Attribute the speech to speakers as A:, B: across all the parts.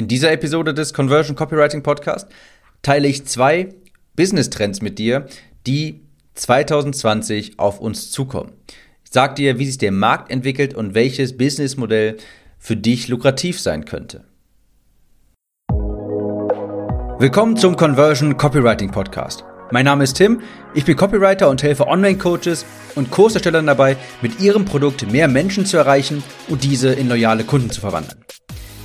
A: In dieser Episode des Conversion Copywriting Podcast teile ich zwei Business Trends mit dir, die 2020 auf uns zukommen. Ich sage dir, wie sich der Markt entwickelt und welches Businessmodell für dich lukrativ sein könnte. Willkommen zum Conversion Copywriting Podcast. Mein Name ist Tim, ich bin Copywriter und helfe Online-Coaches und Kurserstellern dabei, mit ihrem Produkt mehr Menschen zu erreichen und diese in loyale Kunden zu verwandeln.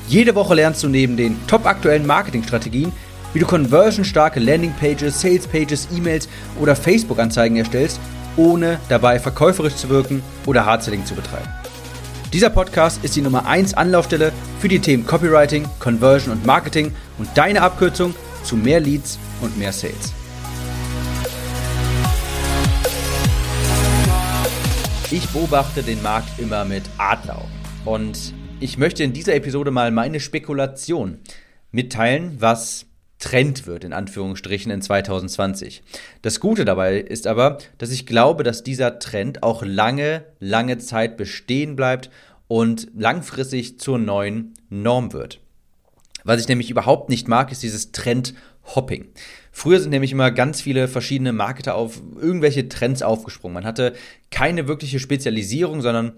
A: Jede Woche lernst du neben den top aktuellen Marketingstrategien, wie du conversionstarke Landingpages, Salespages, E-Mails oder Facebook-Anzeigen erstellst, ohne dabei verkäuferisch zu wirken oder Hardselling zu betreiben. Dieser Podcast ist die Nummer 1 Anlaufstelle für die Themen Copywriting, Conversion und Marketing und deine Abkürzung zu mehr Leads und mehr Sales. Ich beobachte den Markt immer mit Adleraugen und ich möchte in dieser Episode mal meine Spekulation mitteilen, was Trend wird, in Anführungsstrichen, in 2020. Das Gute dabei ist aber, dass ich glaube, dass dieser Trend auch lange, lange Zeit bestehen bleibt und langfristig zur neuen Norm wird. Was ich nämlich überhaupt nicht mag, ist dieses Trend-Hopping. Früher sind nämlich immer ganz viele verschiedene Marketer auf irgendwelche Trends aufgesprungen. Man hatte keine wirkliche Spezialisierung, sondern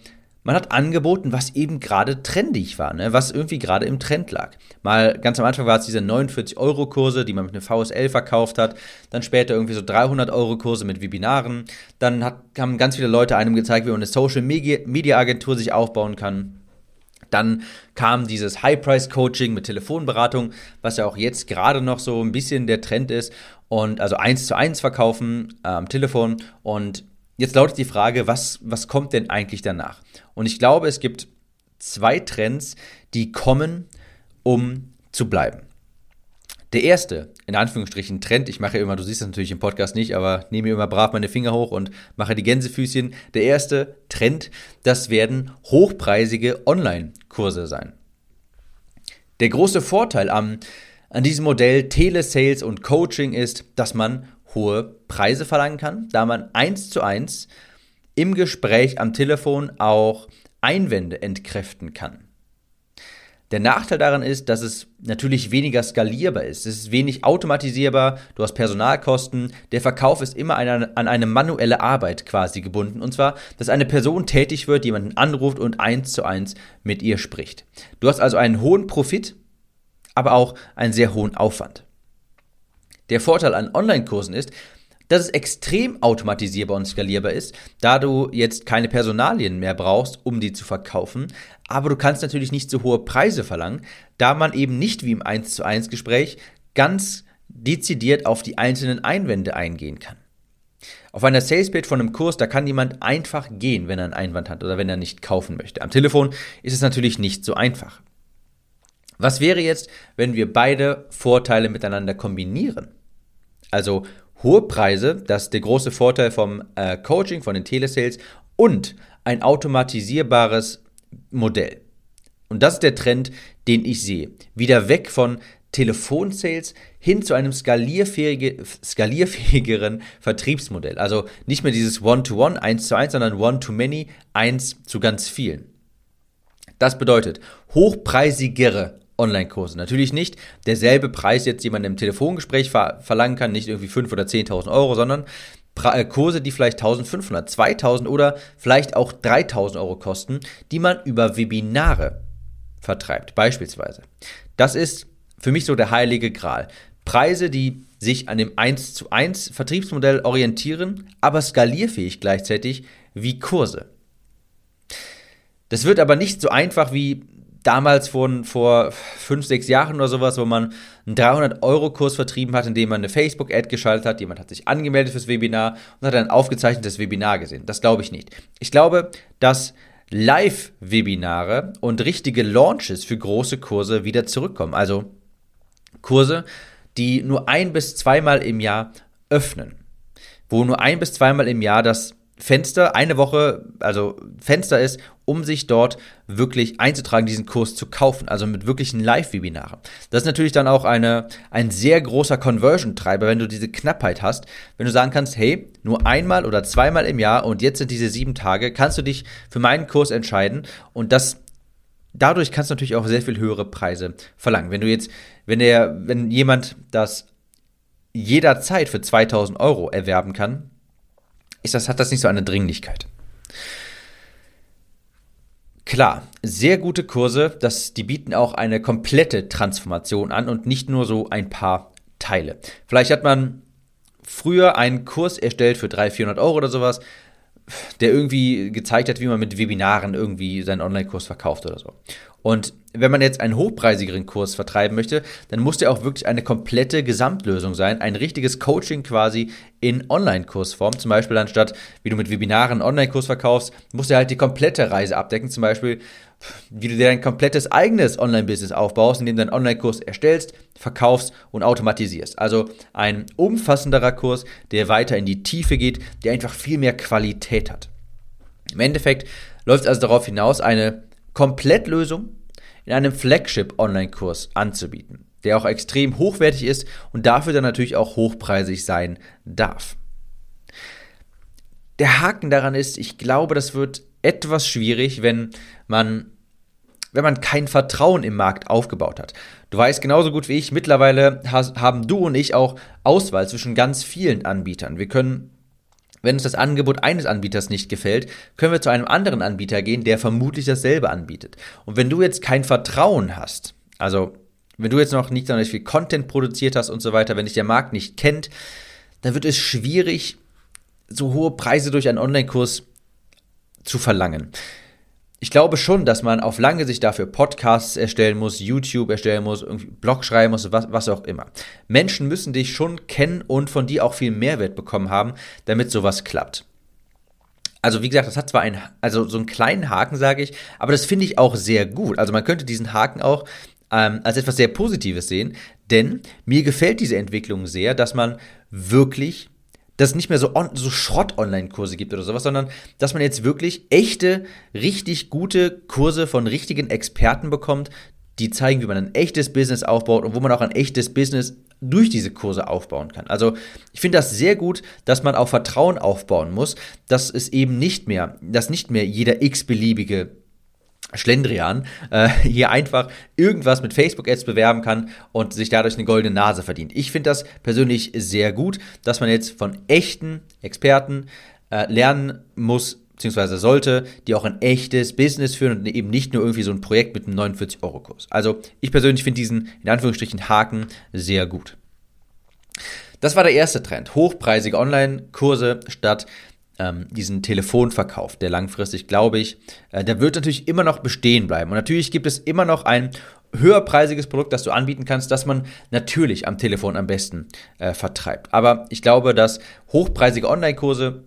A: man hat angeboten, was eben gerade trendig war, ne? was irgendwie gerade im Trend lag. Mal ganz am Anfang war es diese 49-Euro-Kurse, die man mit einer VSL verkauft hat. Dann später irgendwie so 300-Euro-Kurse mit Webinaren. Dann hat, haben ganz viele Leute einem gezeigt, wie man eine Social-Media-Agentur sich aufbauen kann. Dann kam dieses High-Price-Coaching mit Telefonberatung, was ja auch jetzt gerade noch so ein bisschen der Trend ist. Und also eins zu eins verkaufen am ähm, Telefon. Und Jetzt lautet die Frage, was, was kommt denn eigentlich danach? Und ich glaube, es gibt zwei Trends, die kommen, um zu bleiben. Der erste, in Anführungsstrichen, Trend, ich mache immer, du siehst das natürlich im Podcast nicht, aber nehme immer brav meine Finger hoch und mache die Gänsefüßchen. Der erste Trend, das werden hochpreisige Online-Kurse sein. Der große Vorteil am, an diesem Modell Telesales und Coaching ist, dass man hohe Preise verlangen kann, da man eins zu eins im Gespräch am Telefon auch Einwände entkräften kann. Der Nachteil daran ist, dass es natürlich weniger skalierbar ist. Es ist wenig automatisierbar, du hast Personalkosten, der Verkauf ist immer an eine manuelle Arbeit quasi gebunden. Und zwar, dass eine Person tätig wird, jemanden anruft und eins zu eins mit ihr spricht. Du hast also einen hohen Profit, aber auch einen sehr hohen Aufwand. Der Vorteil an Online-Kursen ist, dass es extrem automatisierbar und skalierbar ist, da du jetzt keine Personalien mehr brauchst, um die zu verkaufen. Aber du kannst natürlich nicht so hohe Preise verlangen, da man eben nicht wie im 1 zu 1 Gespräch ganz dezidiert auf die einzelnen Einwände eingehen kann. Auf einer Salespage von einem Kurs, da kann jemand einfach gehen, wenn er einen Einwand hat oder wenn er nicht kaufen möchte. Am Telefon ist es natürlich nicht so einfach. Was wäre jetzt, wenn wir beide Vorteile miteinander kombinieren? Also hohe Preise, das ist der große Vorteil vom äh, Coaching, von den Telesales und ein automatisierbares Modell. Und das ist der Trend, den ich sehe. Wieder weg von Telefonsales hin zu einem skalierfähige, skalierfähigeren Vertriebsmodell. Also nicht mehr dieses One-to-One, eins zu eins, sondern One-to-Many, eins zu ganz vielen. Das bedeutet hochpreisigere Online-Kurse. Natürlich nicht derselbe Preis jetzt jemand im Telefongespräch ver verlangen kann, nicht irgendwie 5.000 oder 10.000 Euro, sondern pra äh, Kurse, die vielleicht 1.500, 2.000 oder vielleicht auch 3.000 Euro kosten, die man über Webinare vertreibt, beispielsweise. Das ist für mich so der heilige Gral. Preise, die sich an dem 1 zu 1 Vertriebsmodell orientieren, aber skalierfähig gleichzeitig wie Kurse. Das wird aber nicht so einfach wie damals von vor fünf, sechs Jahren oder sowas, wo man einen 300-Euro-Kurs vertrieben hat, indem man eine Facebook-Ad geschaltet hat, jemand hat sich angemeldet fürs Webinar und hat ein aufgezeichnetes Webinar gesehen. Das glaube ich nicht. Ich glaube, dass Live-Webinare und richtige Launches für große Kurse wieder zurückkommen. Also Kurse, die nur ein bis zweimal im Jahr öffnen. Wo nur ein bis zweimal im Jahr das Fenster, eine Woche, also Fenster ist, um sich dort wirklich einzutragen, diesen Kurs zu kaufen, also mit wirklichen Live-Webinaren. Das ist natürlich dann auch eine, ein sehr großer Conversion-Treiber, wenn du diese Knappheit hast, wenn du sagen kannst, hey, nur einmal oder zweimal im Jahr und jetzt sind diese sieben Tage, kannst du dich für meinen Kurs entscheiden und das dadurch kannst du natürlich auch sehr viel höhere Preise verlangen. Wenn du jetzt, wenn der, wenn jemand das jederzeit für 2000 Euro erwerben kann, ist das, hat das nicht so eine Dringlichkeit. Klar, sehr gute Kurse, das, die bieten auch eine komplette Transformation an und nicht nur so ein paar Teile. Vielleicht hat man früher einen Kurs erstellt für 300, 400 Euro oder sowas, der irgendwie gezeigt hat, wie man mit Webinaren irgendwie seinen Online-Kurs verkauft oder so. Und wenn man jetzt einen hochpreisigeren Kurs vertreiben möchte, dann muss der auch wirklich eine komplette Gesamtlösung sein, ein richtiges Coaching quasi in Online-Kursform. Zum Beispiel anstatt, wie du mit Webinaren einen Online-Kurs verkaufst, musst du halt die komplette Reise abdecken. Zum Beispiel, wie du dir dein komplettes eigenes Online-Business aufbaust, indem du einen Online-Kurs erstellst, verkaufst und automatisierst. Also ein umfassenderer Kurs, der weiter in die Tiefe geht, der einfach viel mehr Qualität hat. Im Endeffekt läuft es also darauf hinaus, eine Komplettlösung in einem Flagship-Online-Kurs anzubieten, der auch extrem hochwertig ist und dafür dann natürlich auch hochpreisig sein darf. Der Haken daran ist, ich glaube, das wird etwas schwierig, wenn man wenn man kein Vertrauen im Markt aufgebaut hat. Du weißt genauso gut wie ich, mittlerweile haben du und ich auch Auswahl zwischen ganz vielen Anbietern. Wir können wenn uns das Angebot eines Anbieters nicht gefällt, können wir zu einem anderen Anbieter gehen, der vermutlich dasselbe anbietet. Und wenn du jetzt kein Vertrauen hast, also wenn du jetzt noch nicht sonderlich viel Content produziert hast und so weiter, wenn dich der Markt nicht kennt, dann wird es schwierig, so hohe Preise durch einen Online-Kurs zu verlangen ich glaube schon, dass man auf lange Sicht dafür Podcasts erstellen muss, YouTube erstellen muss, irgendwie Blog schreiben muss, was, was auch immer. Menschen müssen dich schon kennen und von dir auch viel Mehrwert bekommen haben, damit sowas klappt. Also wie gesagt, das hat zwar einen, also so einen kleinen Haken, sage ich, aber das finde ich auch sehr gut. Also man könnte diesen Haken auch ähm, als etwas sehr Positives sehen, denn mir gefällt diese Entwicklung sehr, dass man wirklich dass es nicht mehr so, on, so Schrott-Online-Kurse gibt oder sowas, sondern dass man jetzt wirklich echte, richtig gute Kurse von richtigen Experten bekommt, die zeigen, wie man ein echtes Business aufbaut und wo man auch ein echtes Business durch diese Kurse aufbauen kann. Also ich finde das sehr gut, dass man auch Vertrauen aufbauen muss, dass es eben nicht mehr, dass nicht mehr jeder x-beliebige Schlendrian äh, hier einfach irgendwas mit Facebook-Ads bewerben kann und sich dadurch eine goldene Nase verdient. Ich finde das persönlich sehr gut, dass man jetzt von echten Experten äh, lernen muss, beziehungsweise sollte, die auch ein echtes Business führen und eben nicht nur irgendwie so ein Projekt mit einem 49-Euro-Kurs. Also ich persönlich finde diesen, in Anführungsstrichen, Haken sehr gut. Das war der erste Trend. Hochpreisige Online-Kurse statt ähm, diesen Telefonverkauf, der langfristig, glaube ich, äh, der wird natürlich immer noch bestehen bleiben. Und natürlich gibt es immer noch ein höherpreisiges Produkt, das du anbieten kannst, das man natürlich am Telefon am besten äh, vertreibt. Aber ich glaube, dass hochpreisige Online-Kurse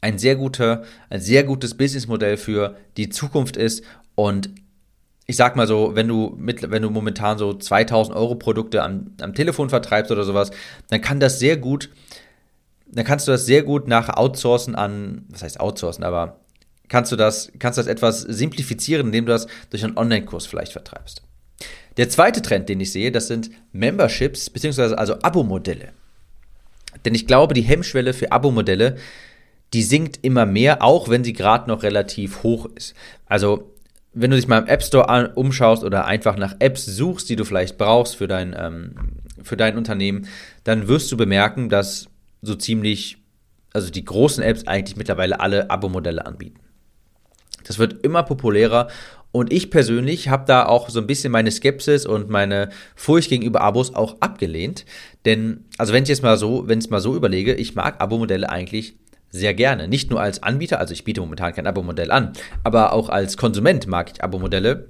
A: ein sehr guter, ein sehr gutes Businessmodell für die Zukunft ist und ich sag mal so, wenn du mit, wenn du momentan so 2000 Euro Produkte am, am Telefon vertreibst oder sowas, dann kann das sehr gut dann kannst du das sehr gut nach outsourcen an, was heißt outsourcen, aber kannst du das, kannst das etwas simplifizieren, indem du das durch einen Online-Kurs vielleicht vertreibst. Der zweite Trend, den ich sehe, das sind Memberships, beziehungsweise also Abo-Modelle. Denn ich glaube, die Hemmschwelle für Abo-Modelle, die sinkt immer mehr, auch wenn sie gerade noch relativ hoch ist. Also, wenn du dich mal im App Store an, umschaust oder einfach nach Apps suchst, die du vielleicht brauchst für dein, ähm, für dein Unternehmen, dann wirst du bemerken, dass so ziemlich, also die großen Apps eigentlich mittlerweile alle Abo-Modelle anbieten. Das wird immer populärer und ich persönlich habe da auch so ein bisschen meine Skepsis und meine Furcht gegenüber Abos auch abgelehnt. Denn, also wenn ich jetzt mal so, wenn ich es mal so überlege, ich mag Abo-Modelle eigentlich sehr gerne. Nicht nur als Anbieter, also ich biete momentan kein Abo-Modell an, aber auch als Konsument mag ich Abo-Modelle.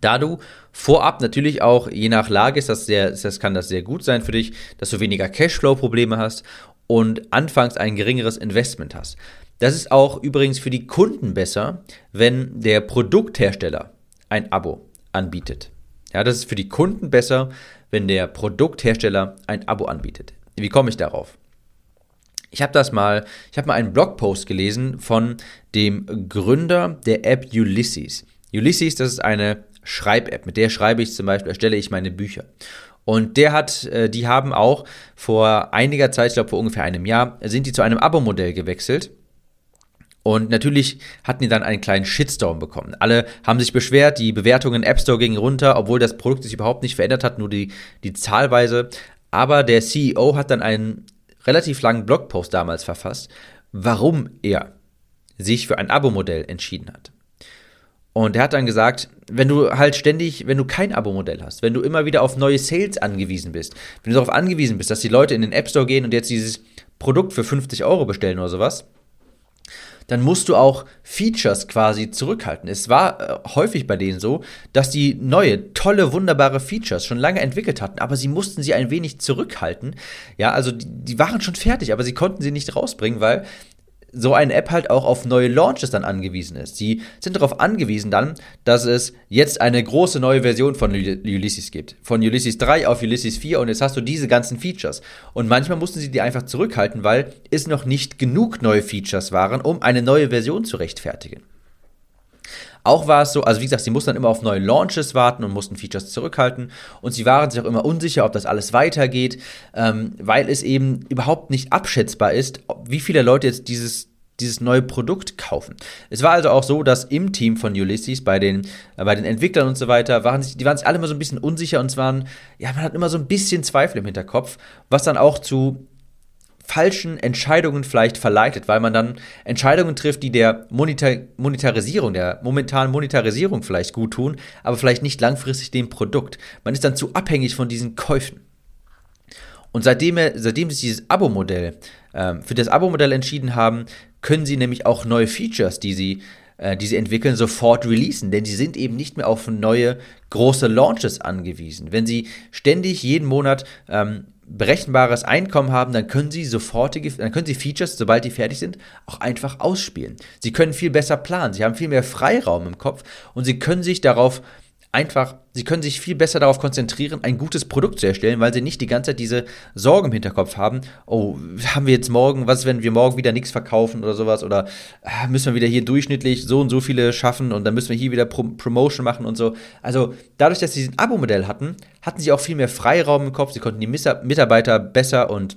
A: Da du vorab natürlich auch, je nach Lage ist das sehr, das kann das sehr gut sein für dich, dass du weniger Cashflow-Probleme hast und anfangs ein geringeres Investment hast. Das ist auch übrigens für die Kunden besser, wenn der Produkthersteller ein Abo anbietet. Ja, das ist für die Kunden besser, wenn der Produkthersteller ein Abo anbietet. Wie komme ich darauf? Ich habe das mal, ich habe mal einen Blogpost gelesen von dem Gründer der App Ulysses. Ulysses, das ist eine Schreib-App. Mit der schreibe ich zum Beispiel, erstelle ich meine Bücher. Und der hat, äh, die haben auch vor einiger Zeit, ich glaube vor ungefähr einem Jahr, sind die zu einem Abo-Modell gewechselt. Und natürlich hatten die dann einen kleinen Shitstorm bekommen. Alle haben sich beschwert, die Bewertungen im App Store gingen runter, obwohl das Produkt sich überhaupt nicht verändert hat, nur die, die Zahlweise. Aber der CEO hat dann einen relativ langen Blogpost damals verfasst, warum er sich für ein Abo-Modell entschieden hat. Und er hat dann gesagt, wenn du halt ständig, wenn du kein Abo-Modell hast, wenn du immer wieder auf neue Sales angewiesen bist, wenn du darauf angewiesen bist, dass die Leute in den App Store gehen und jetzt dieses Produkt für 50 Euro bestellen oder sowas, dann musst du auch Features quasi zurückhalten. Es war äh, häufig bei denen so, dass die neue, tolle, wunderbare Features schon lange entwickelt hatten, aber sie mussten sie ein wenig zurückhalten. Ja, also die, die waren schon fertig, aber sie konnten sie nicht rausbringen, weil so eine App halt auch auf neue Launches dann angewiesen ist. Sie sind darauf angewiesen dann, dass es jetzt eine große neue Version von Ulysses gibt. Von Ulysses 3 auf Ulysses 4 und jetzt hast du diese ganzen Features. Und manchmal mussten sie die einfach zurückhalten, weil es noch nicht genug neue Features waren, um eine neue Version zu rechtfertigen. Auch war es so, also wie gesagt, sie mussten dann immer auf neue Launches warten und mussten Features zurückhalten und sie waren sich auch immer unsicher, ob das alles weitergeht, ähm, weil es eben überhaupt nicht abschätzbar ist, wie viele Leute jetzt dieses dieses neue Produkt kaufen. Es war also auch so, dass im Team von Ulysses, bei den, äh, bei den Entwicklern und so weiter, waren sich, die waren sich alle immer so ein bisschen unsicher und es waren, ja, man hat immer so ein bisschen Zweifel im Hinterkopf, was dann auch zu falschen Entscheidungen vielleicht verleitet, weil man dann Entscheidungen trifft, die der Monetar Monetarisierung, der momentanen Monetarisierung vielleicht gut tun, aber vielleicht nicht langfristig dem Produkt. Man ist dann zu abhängig von diesen Käufen. Und seitdem, seitdem sie dieses Abo-Modell, ähm, für das Abo-Modell entschieden haben, können sie nämlich auch neue Features, die sie, äh, die sie entwickeln, sofort releasen. Denn sie sind eben nicht mehr auf neue große Launches angewiesen. Wenn sie ständig jeden Monat ähm, berechenbares Einkommen haben, dann können sie sofortige, dann können sie Features, sobald die fertig sind, auch einfach ausspielen. Sie können viel besser planen, sie haben viel mehr Freiraum im Kopf und sie können sich darauf einfach, sie können sich viel besser darauf konzentrieren, ein gutes Produkt zu erstellen, weil sie nicht die ganze Zeit diese Sorgen im Hinterkopf haben, oh, haben wir jetzt morgen, was wenn wir morgen wieder nichts verkaufen oder sowas? Oder ah, müssen wir wieder hier durchschnittlich so und so viele schaffen und dann müssen wir hier wieder Pro Promotion machen und so. Also dadurch, dass sie diesen Abo-Modell hatten, hatten sie auch viel mehr Freiraum im Kopf, sie konnten die Mitarbeiter besser und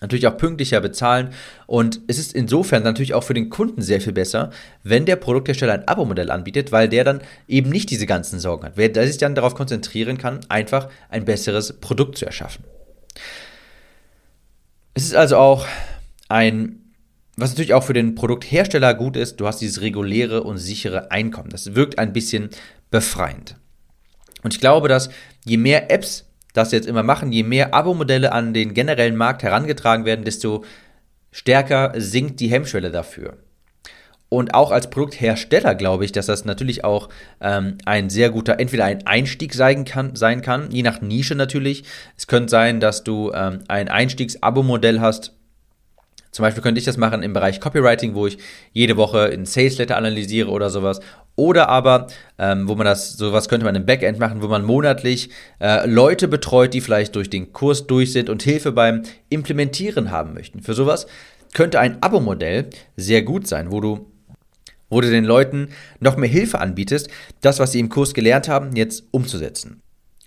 A: natürlich auch pünktlicher bezahlen. Und es ist insofern natürlich auch für den Kunden sehr viel besser, wenn der Produkthersteller ein Abo-Modell anbietet, weil der dann eben nicht diese ganzen Sorgen hat. Wer sich dann darauf konzentrieren kann, einfach ein besseres Produkt zu erschaffen. Es ist also auch ein, was natürlich auch für den Produkthersteller gut ist, du hast dieses reguläre und sichere Einkommen. Das wirkt ein bisschen befreiend. Und ich glaube, dass je mehr Apps das jetzt immer machen, je mehr Abo-Modelle an den generellen Markt herangetragen werden, desto stärker sinkt die Hemmschwelle dafür. Und auch als Produkthersteller glaube ich, dass das natürlich auch ähm, ein sehr guter, entweder ein Einstieg sein kann, sein kann, je nach Nische natürlich. Es könnte sein, dass du ähm, ein Einstiegs-Abo-Modell hast, zum Beispiel könnte ich das machen im Bereich Copywriting, wo ich jede Woche in Sales Letter analysiere oder sowas. Oder aber, ähm, wo man das, sowas könnte man im Backend machen, wo man monatlich äh, Leute betreut, die vielleicht durch den Kurs durch sind und Hilfe beim Implementieren haben möchten. Für sowas könnte ein Abo-Modell sehr gut sein, wo du wo du den Leuten noch mehr Hilfe anbietest, das, was sie im Kurs gelernt haben, jetzt umzusetzen.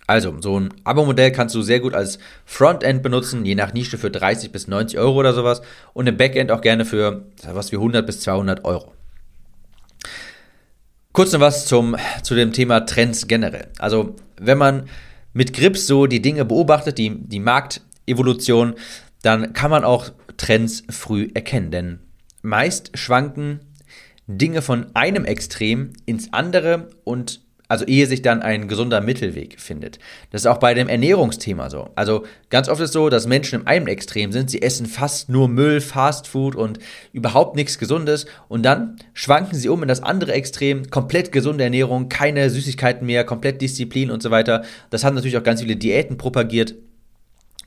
A: Also, so ein Abo-Modell kannst du sehr gut als Frontend benutzen, je nach Nische für 30 bis 90 Euro oder sowas und im Backend auch gerne für was wie 100 bis 200 Euro. Kurz noch was zum, zu dem Thema Trends generell. Also, wenn man mit Grips so die Dinge beobachtet, die, die Marktevolution, dann kann man auch Trends früh erkennen, denn meist schwanken Dinge von einem Extrem ins andere und also ehe sich dann ein gesunder Mittelweg findet. Das ist auch bei dem Ernährungsthema so. Also ganz oft ist es so, dass Menschen im einen Extrem sind, sie essen fast nur Müll, Fastfood und überhaupt nichts Gesundes und dann schwanken sie um in das andere Extrem, komplett gesunde Ernährung, keine Süßigkeiten mehr, komplett Disziplin und so weiter. Das haben natürlich auch ganz viele Diäten propagiert.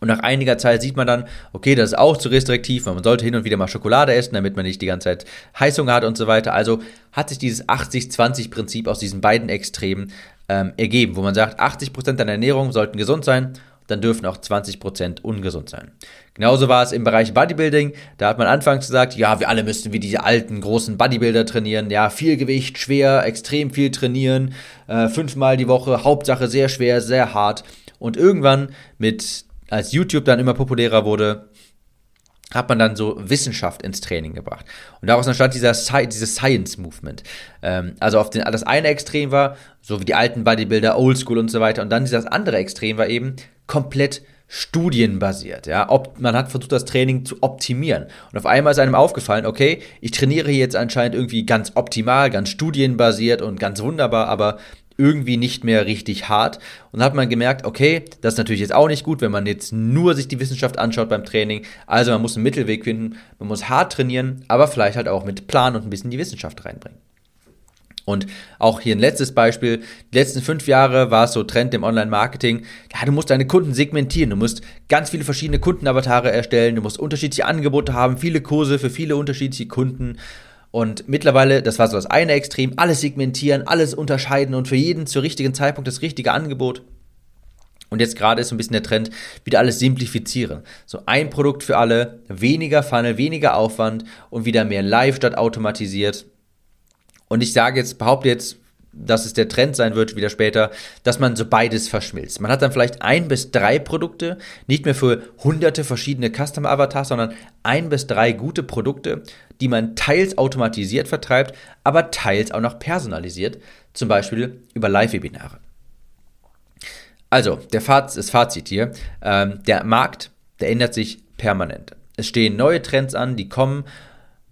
A: Und nach einiger Zeit sieht man dann, okay, das ist auch zu restriktiv, man sollte hin und wieder mal Schokolade essen, damit man nicht die ganze Zeit Heißhunger hat und so weiter. Also hat sich dieses 80-20-Prinzip aus diesen beiden Extremen ähm, ergeben, wo man sagt, 80% deiner Ernährung sollten gesund sein, dann dürfen auch 20% ungesund sein. Genauso war es im Bereich Bodybuilding. Da hat man anfangs gesagt, ja, wir alle müssten wie diese alten großen Bodybuilder trainieren. Ja, viel Gewicht, schwer, extrem viel trainieren, äh, fünfmal die Woche, Hauptsache sehr schwer, sehr hart. Und irgendwann mit als YouTube dann immer populärer wurde, hat man dann so Wissenschaft ins Training gebracht. Und daraus entstand dieser Sci dieses Science Movement. Ähm, also auf den, das eine Extrem war, so wie die alten Bodybuilder, Oldschool und so weiter. Und dann dieses andere Extrem war eben komplett studienbasiert. Ja? Ob, man hat versucht, das Training zu optimieren. Und auf einmal ist einem aufgefallen, okay, ich trainiere jetzt anscheinend irgendwie ganz optimal, ganz studienbasiert und ganz wunderbar, aber irgendwie nicht mehr richtig hart. Und dann hat man gemerkt, okay, das ist natürlich jetzt auch nicht gut, wenn man jetzt nur sich die Wissenschaft anschaut beim Training. Also man muss einen Mittelweg finden, man muss hart trainieren, aber vielleicht halt auch mit Plan und ein bisschen die Wissenschaft reinbringen. Und auch hier ein letztes Beispiel. Die letzten fünf Jahre war es so Trend im Online-Marketing. Ja, du musst deine Kunden segmentieren. Du musst ganz viele verschiedene Kundenavatare erstellen. Du musst unterschiedliche Angebote haben, viele Kurse für viele unterschiedliche Kunden. Und mittlerweile, das war so das eine Extrem, alles segmentieren, alles unterscheiden und für jeden zur richtigen Zeitpunkt das richtige Angebot. Und jetzt gerade ist so ein bisschen der Trend, wieder alles simplifizieren. So ein Produkt für alle, weniger Funnel, weniger Aufwand und wieder mehr live statt automatisiert. Und ich sage jetzt, behaupte jetzt dass es der Trend sein wird, wieder später, dass man so beides verschmilzt. Man hat dann vielleicht ein bis drei Produkte, nicht mehr für hunderte verschiedene Customer Avatars, sondern ein bis drei gute Produkte, die man teils automatisiert vertreibt, aber teils auch noch personalisiert, zum Beispiel über Live-Webinare. Also, der Faz das Fazit hier, ähm, der Markt, der ändert sich permanent. Es stehen neue Trends an, die kommen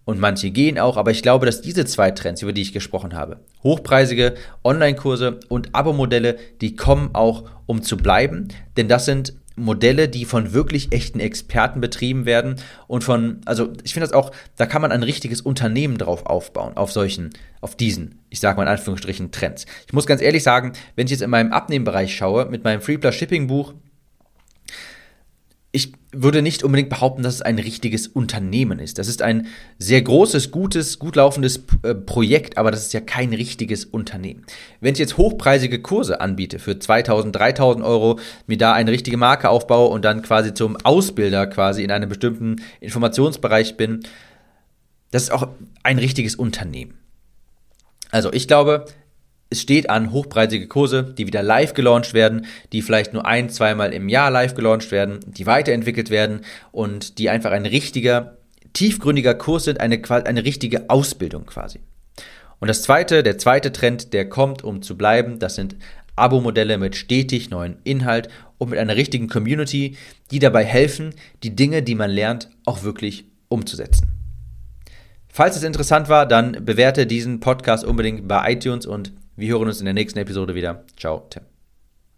A: und manche gehen auch, aber ich glaube, dass diese zwei Trends, über die ich gesprochen habe, hochpreisige Online-Kurse und Abo-Modelle, die kommen auch, um zu bleiben, denn das sind Modelle, die von wirklich echten Experten betrieben werden und von, also ich finde das auch, da kann man ein richtiges Unternehmen drauf aufbauen, auf solchen, auf diesen, ich sage mal in Anführungsstrichen, Trends. Ich muss ganz ehrlich sagen, wenn ich jetzt in meinem Abnehmbereich schaue, mit meinem Free Plus Shipping Buch, ich würde nicht unbedingt behaupten, dass es ein richtiges Unternehmen ist. Das ist ein sehr großes, gutes, gut laufendes äh, Projekt, aber das ist ja kein richtiges Unternehmen. Wenn ich jetzt hochpreisige Kurse anbiete für 2000, 3000 Euro, mir da eine richtige Marke aufbaue und dann quasi zum Ausbilder quasi in einem bestimmten Informationsbereich bin, das ist auch ein richtiges Unternehmen. Also ich glaube, es steht an hochpreisige Kurse, die wieder live gelauncht werden, die vielleicht nur ein, zweimal im Jahr live gelauncht werden, die weiterentwickelt werden und die einfach ein richtiger, tiefgründiger Kurs sind, eine, eine richtige Ausbildung quasi. Und das zweite, der zweite Trend, der kommt, um zu bleiben, das sind Abo-Modelle mit stetig neuen Inhalt und mit einer richtigen Community, die dabei helfen, die Dinge, die man lernt, auch wirklich umzusetzen. Falls es interessant war, dann bewerte diesen Podcast unbedingt bei iTunes und wir hören uns in der nächsten Episode wieder. Ciao, Tim.